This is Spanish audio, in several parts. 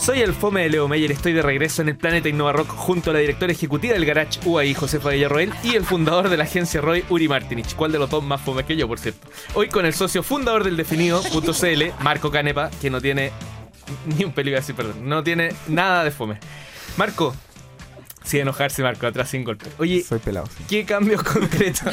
Soy el Fome de Leo Meyer, estoy de regreso en el Planeta Innova Rock junto a la directora ejecutiva del Garage UAI, Josefa Villarroel, y el fundador de la agencia Roy, Uri Martinich. ¿Cuál de los dos más fome que yo, por cierto? Hoy con el socio fundador del Definido.cl, Marco Canepa, que no tiene ni un peligro así, perdón, no tiene nada de fome. Marco, sin enojarse, Marco, atrás sin golpe. Oye, Soy pelado. sí. ¿qué cambios concretos?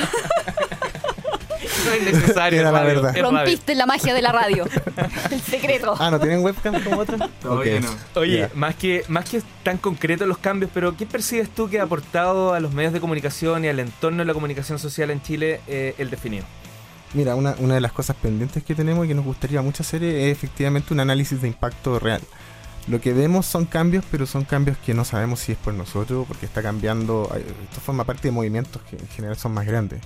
No es necesario, Era la radio, verdad. es radio. Rompiste la magia de la radio. El secreto. Ah, ¿no tienen webcam como? Todavía no. Oye, más que más que tan concretos los cambios, pero ¿qué percibes tú que ha aportado a los medios de comunicación y al entorno de la comunicación social en Chile eh, el definido? Mira, una, una de las cosas pendientes que tenemos y que nos gustaría mucho hacer es efectivamente un análisis de impacto real. Lo que vemos son cambios, pero son cambios que no sabemos si es por nosotros, porque está cambiando. eh, Esto forma parte de movimientos que en general son más grandes.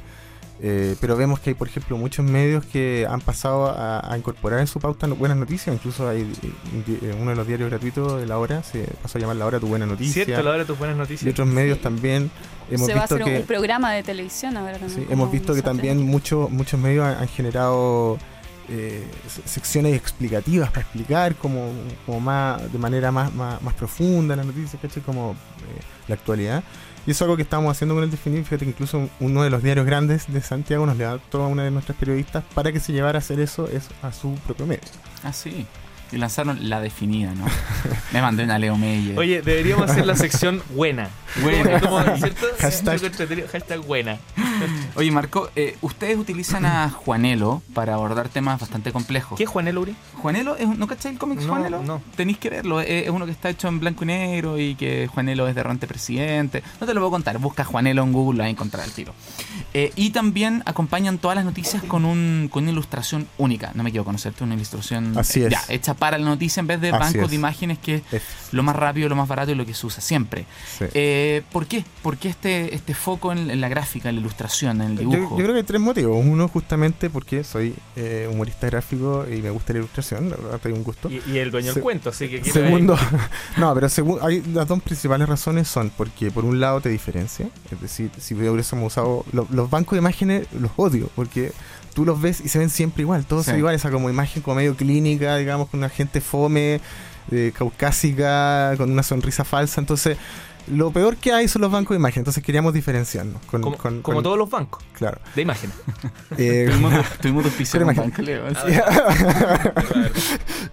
Eh, pero vemos que hay, por ejemplo, muchos medios que han pasado a, a incorporar en su pauta no- buenas noticias. Incluso hay eh, uno de los diarios gratuitos de La Hora, se pasó a llamar La Hora Tu Buena Noticia. Cierto, la hora de tus buenas y noticias. otros medios también. Hemos Se va a hacer que. un programa de televisión ahora también. Sí, hemos visto que también muchos muchos medios han, han generado eh, se- secciones explicativas para explicar como, como más de manera más, más, más profunda la noticia, ¿cachai? Como eh, la actualidad. Y eso es algo que estamos haciendo con el Definir. Fíjate que incluso uno de los diarios grandes de Santiago nos levantó a una de nuestras periodistas para que se llevara a hacer eso es a su propio medio. Ah, sí. Y lanzaron la definida, ¿no? Me mandé una Leo Meyer. Oye, deberíamos hacer la sección buena. Buena. Como, ¿cierto? Hashtag. Hashtag buena. Oye, Marco, eh, ustedes utilizan a Juanelo para abordar temas bastante complejos. ¿Qué es Juan Uri? Juanelo, es, un- ¿no cacháis el cómic No, Juanelo? no. Tenéis que verlo, es, es uno que está hecho en blanco y negro y que Juanelo es de Ronte Presidente. No te lo puedo contar, busca Juanelo en Google, lo vas a encontrar al tiro. Eh, y también acompañan todas las noticias con, un, con una ilustración única. No me quiero conocerte, una ilustración Así eh, es. ya, hecha para la noticia en vez de bancos de imágenes que es Es- lo más rápido, lo más barato y lo que se usa siempre. sí. Eh, ¿Por qué? ¿Por qué este, este foco en, en la gráfica, en la ilustración, en el Yo, dibujo? yo creo que hay tres motivos. Uno, justamente porque soy eh, humorista gráfico y me gusta la ilustración, la verdad, tengo un gusto. Y, y el dueño Se- del cuento, así que... ¿qué Segundo, no, pero segu- hay, las dos principales razones son porque por un lado te diferencia, es decir, si hubiésemos usado lo- los bancos de imágenes los odio porque tú los ves y se ven siempre igual, todos Sí. son iguales, esa como imagen como medio clínica, digamos, con una gente fome, eh, caucásica, con una sonrisa falsa, entonces lo peor que hay son los bancos de imagen, entonces queríamos diferenciarnos con, Como, con- como con- todos los bancos claro. de imágenes. Eh, Tuvimos, dos pisos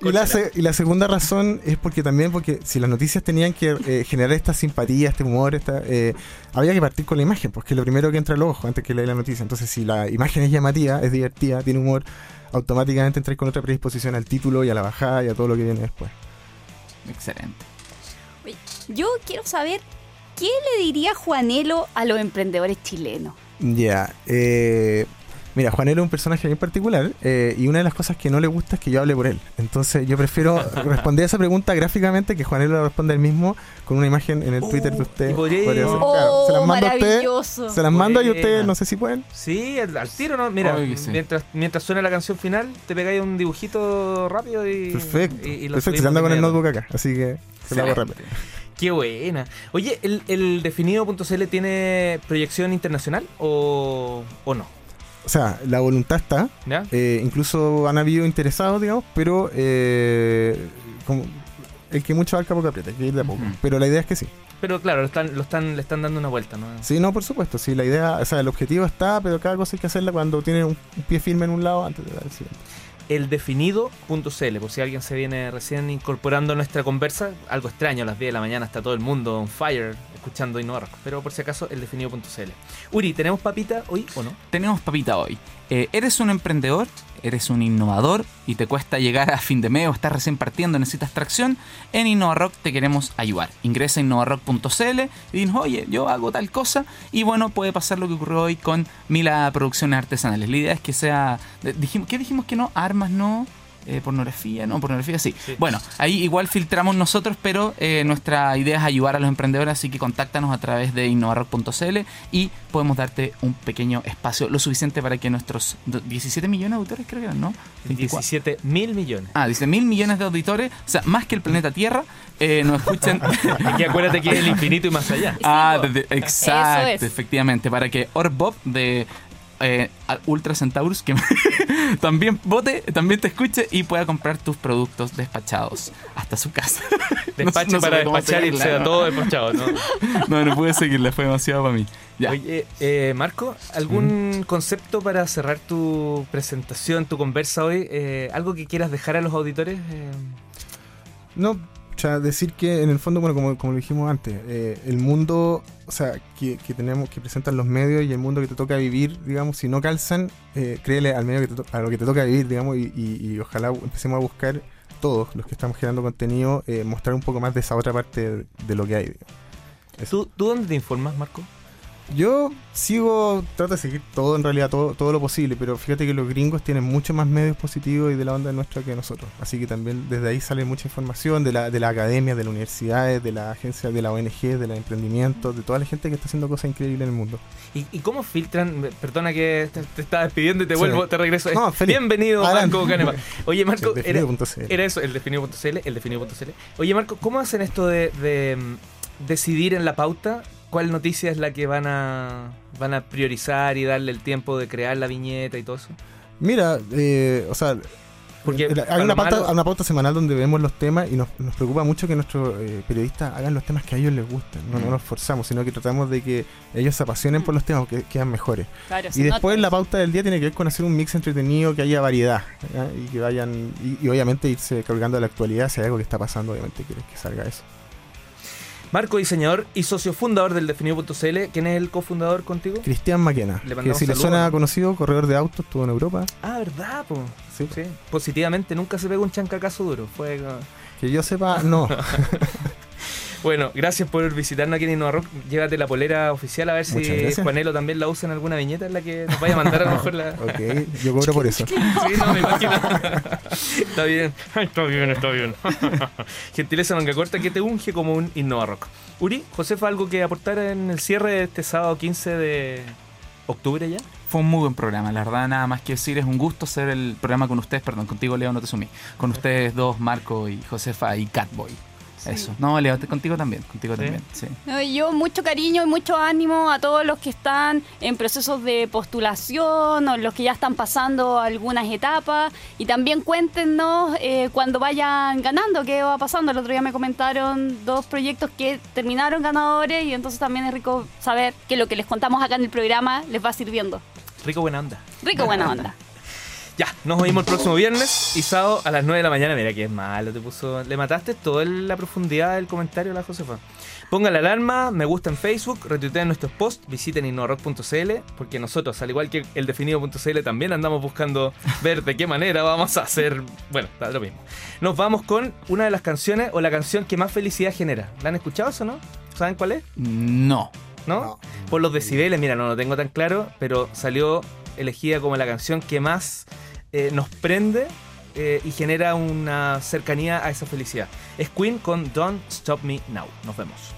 y, la se- y la segunda razón es porque también porque si las noticias tenían que eh, generar esta simpatía, este humor, esta, eh, había que partir con la imagen, porque es lo primero que entra al ojo antes que leer la noticia. Entonces, si la imagen es llamativa, es divertida, tiene humor, automáticamente entráis con otra predisposición al título y a la bajada y a todo lo que viene después. Excelente. Yo quiero saber qué le diría Juanelo a los emprendedores chilenos. Ya, eh, mira, Juanelo es un personaje bien particular eh, y una de las cosas que no le gusta es que yo hable por él. Entonces yo prefiero responder esa pregunta gráficamente que Juanelo la responda él mismo con una imagen en el Twitter de usted. Oh, claro, se las mando a usted, se las mando y ustedes no sé si pueden. Sí, al, al tiro, ¿no? Mira, sí. mientras, mientras suena la canción final, te pegáis un dibujito rápido y... Perfecto. y- y lo Perfecto, se anda con el notebook acá, así que se lo hago rápido. Qué buena. Oye, ¿el, el definido.cl tiene proyección internacional o, o no? O sea, la voluntad está, ¿Ya? eh, incluso han habido interesados, digamos, pero eh, como el que mucho abarca poco aprieta, hay que ir de a poco. Pero la idea es que sí. Pero claro, lo están, lo están, le están dando una vuelta, ¿no? Sí, no, por supuesto, sí, la idea, o sea, el objetivo está, pero cada cosa hay que hacerla cuando tiene un, un pie firme en un lado antes de dar el siguiente. eldefinido.cl, por si alguien se viene recién incorporando a nuestra conversa, algo extraño, a las 10 de la mañana está todo el mundo on fire escuchando Innova pero por si acaso eldefinido.cl. Uri, ¿tenemos papita hoy o no? Tenemos papita hoy. Eh, ¿Eres un emprendedor? ¿Eres un innovador? ¿Y te cuesta llegar a fin de mes o estás recién partiendo, necesitas tracción? En InnovaRock te queremos ayudar. Ingresa a innovarock.cl y dinos, oye, yo hago tal cosa. Y bueno, puede pasar lo que ocurrió hoy con Mila Producciones Artesanales. La idea es que sea... Dijimos, ¿Qué dijimos que no? Armas no. eh, pornografía, no, pornografía sí. Sí. Bueno, ahí igual filtramos nosotros, pero eh, nuestra idea es ayudar a los emprendedores, así que contáctanos a través de innovarock.cl y podemos darte un pequeño espacio, lo suficiente para que nuestros do- 17 millones de auditores, creo que eran, ¿no? 24. 17 mil millones. Ah, dice mil millones de auditores, o sea, más que el planeta Tierra, eh, nos escuchan. Aquí acuérdate que es el infinito y más allá. ah, po. de- de- exacto, Eso es. efectivamente, para que Orbob de eh, Ultra Centaurus que también vote, también te escuche y pueda comprar tus productos despachados hasta su casa. Despacho No sé para despachar y seguirla, sea ¿no? todo despachado, ¿no? No, no pude seguirle, fue demasiado para mí. Ya. Oye, eh, Marco, ¿algún concepto para cerrar tu presentación, tu conversa hoy? Eh, ¿Algo que quieras dejar a los auditores? Eh, No, o sea, decir que en el fondo, bueno, como, como lo dijimos antes, eh, el mundo, o sea, que, que tenemos, que presentan los medios y el mundo que te toca vivir, digamos, si no calzan, eh, créele al medio que te a lo que te toca vivir, digamos, y, ojalá empecemos a buscar todos los que estamos generando contenido, eh, mostrar un poco más de esa otra parte de, lo que hay. ¿tú, ¿Tú dónde te informas, Marco? Yo sigo, trato de seguir todo, en realidad, todo, todo lo posible, pero fíjate que los gringos tienen mucho más medios positivos y de la onda nuestra que nosotros. Así que también desde ahí sale mucha información de la, de la academia, de las universidades, de la agencia, de la ONG, de los emprendimientos, de toda la gente que está haciendo cosas increíbles en el mundo. ¿Y, y cómo filtran? Perdona que te, te estaba despidiendo y te Sí. vuelvo, te regreso. No. Bienvenido. Marco Canepa. Oye, Marco, El era, era eso, el definido.cl, el definido.cl. Oye, Marco, ¿cómo hacen esto de, de, mm, decidir en la pauta cuál noticia es la que van a, van a priorizar y darle el tiempo de crear la viñeta y todo eso? Mira, eh, o sea, Porque eh, hay una pauta, malo- una pauta semanal donde vemos los temas y nos, nos preocupa mucho que nuestros eh, periodistas hagan los temas que a ellos les gustan. No, no Mm. nos forzamos, sino que tratamos de que ellos se apasionen por los temas que quedan mejores. Claro, Y después la pauta del día tiene que ver con hacer un mix entretenido, que haya variedad y que vayan y, y obviamente irse colgando de la actualidad si hay algo que está pasando, obviamente quieres que salga eso. Marco, diseñador y socio fundador del definido.cl. ¿Quién es el cofundador contigo? Cristian Maquena, Le que si le suena conocido, corredor de autos, estuvo en Europa, Ah, ¿verdad? Po? sí. Sí, positivamente nunca se pegó un chancacazo duro. Fue. que yo sepa, no. Bueno, gracias por visitarnos aquí en Innova Rock. Llévate la polera oficial a ver si. Juanelo también la usa en alguna viñeta en la que nos vaya a mandar a lo mejor la. ok, yo cobro por eso. Sí, no, me imagino. está bien, está bien, está bien. Gentileza manga corta que te unge como un Innova Rock. Uri, Josefa, ¿algo que aportar en el cierre de este sábado 15 de octubre ya? Fue un muy buen programa, la verdad, nada más que decir, es un gusto hacer el programa con ustedes, perdón, contigo Leo no te sumí, con ustedes dos, Marco y Josefa y Catboy. Eso. No, Leo, contigo también, contigo ¿Sí? también, sí. Yo mucho cariño y mucho ánimo a todos los que están en procesos de postulación o los que ya están pasando algunas etapas y también cuéntenos eh, cuando vayan ganando qué va pasando. El otro día me comentaron dos proyectos que terminaron ganadores y entonces también es rico saber que lo que les contamos acá en el programa les va sirviendo. Rico buena onda. Rico, buena onda. Ya, nos oímos el próximo viernes y sábado a las 9 de la mañana. Mira que es malo, te puso. Le mataste toda la profundidad del comentario a la Josefa. Pongan la alarma, me gusta en Facebook, retuiteen nuestros posts, visiten innovarock.cl, porque nosotros, al igual que el definido.cl, también andamos buscando ver de qué manera vamos a hacer. Bueno, da lo mismo. Nos vamos con una de las canciones o la canción que más felicidad genera. ¿La han escuchado eso, no? ¿Saben cuál es? No. ¿No? No. Por los decibeles, mira, no lo tengo tan claro, pero salió elegida como la canción que más eh, nos prende eh, y genera una cercanía a esa felicidad. Es Queen con Don't Stop Me Now. Nos vemos.